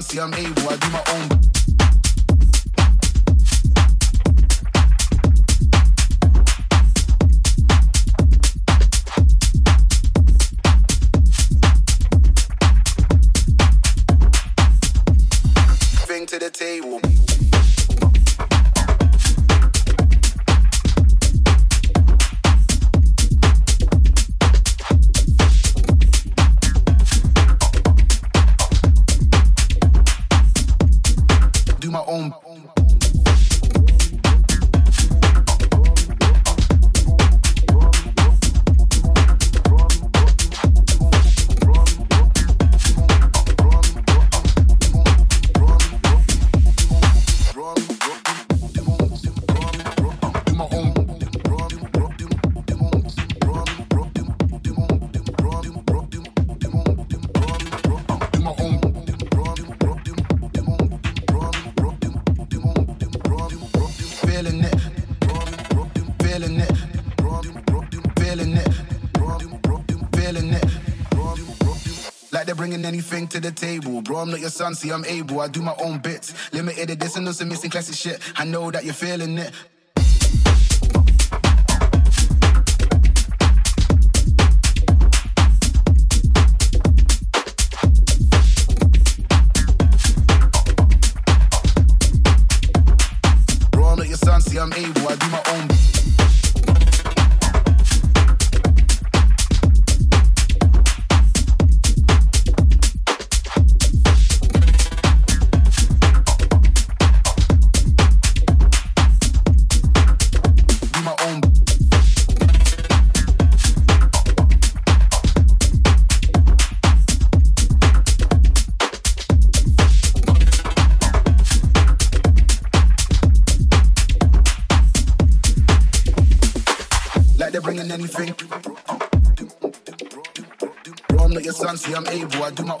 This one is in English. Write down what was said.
fancy, I'm able, I do do my own. Not your son, see, I'm able. I do my own bits. Limited edition, some missing classic shit. I know that you're feeling it. I'm able. I do my